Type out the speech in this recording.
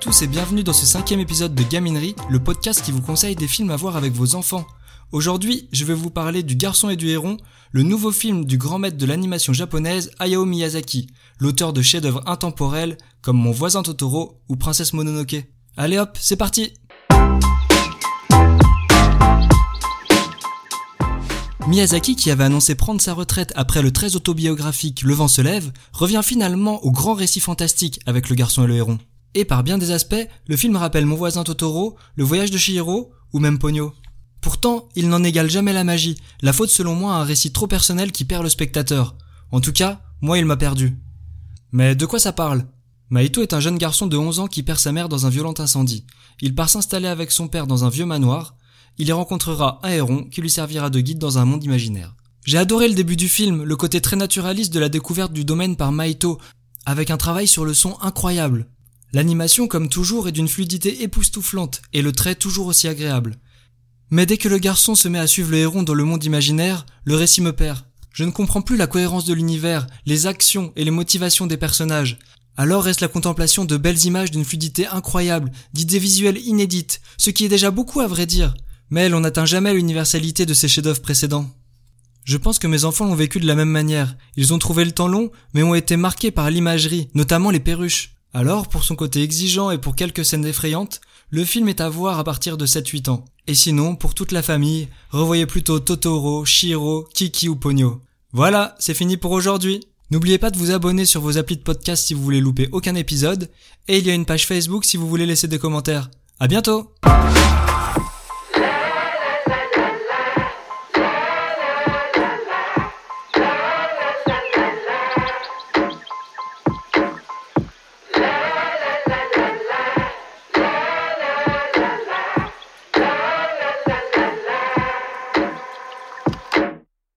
tous et bienvenue dans ce cinquième épisode de Gaminerie, le podcast qui vous conseille des films à voir avec vos enfants. Aujourd'hui, je vais vous parler du Garçon et du Héron, le nouveau film du grand maître de l'animation japonaise Hayao Miyazaki, l'auteur de chefs-d'œuvre intemporels comme Mon voisin Totoro ou Princesse Mononoke. Allez hop, c'est parti Miyazaki, qui avait annoncé prendre sa retraite après le très autobiographique Le vent se lève, revient finalement au grand récit fantastique avec Le garçon et le héron. Et par bien des aspects, le film rappelle Mon voisin Totoro, Le voyage de Chihiro ou même Ponyo. Pourtant, il n'en égale jamais la magie, la faute selon moi à un récit trop personnel qui perd le spectateur. En tout cas, moi il m'a perdu. Mais de quoi ça parle? Maito est un jeune garçon de 11 ans qui perd sa mère dans un violent incendie. Il part s'installer avec son père dans un vieux manoir, il y rencontrera un héron qui lui servira de guide dans un monde imaginaire. J'ai adoré le début du film, le côté très naturaliste de la découverte du domaine par Maito, avec un travail sur le son incroyable. L'animation, comme toujours, est d'une fluidité époustouflante, et le trait toujours aussi agréable. Mais dès que le garçon se met à suivre le héron dans le monde imaginaire, le récit me perd. Je ne comprends plus la cohérence de l'univers, les actions et les motivations des personnages. Alors reste la contemplation de belles images d'une fluidité incroyable, d'idées visuelles inédites, ce qui est déjà beaucoup à vrai dire. Mais on n'atteint jamais l'universalité de ces chefs-d'œuvre précédents. Je pense que mes enfants l'ont vécu de la même manière. Ils ont trouvé le temps long, mais ont été marqués par l'imagerie, notamment les perruches. Alors, pour son côté exigeant et pour quelques scènes effrayantes, le film est à voir à partir de 7-8 ans. Et sinon, pour toute la famille, revoyez plutôt Totoro, Shiro, Kiki ou Ponyo. Voilà, c'est fini pour aujourd'hui. N'oubliez pas de vous abonner sur vos applis de podcast si vous voulez louper aucun épisode, et il y a une page Facebook si vous voulez laisser des commentaires. À bientôt!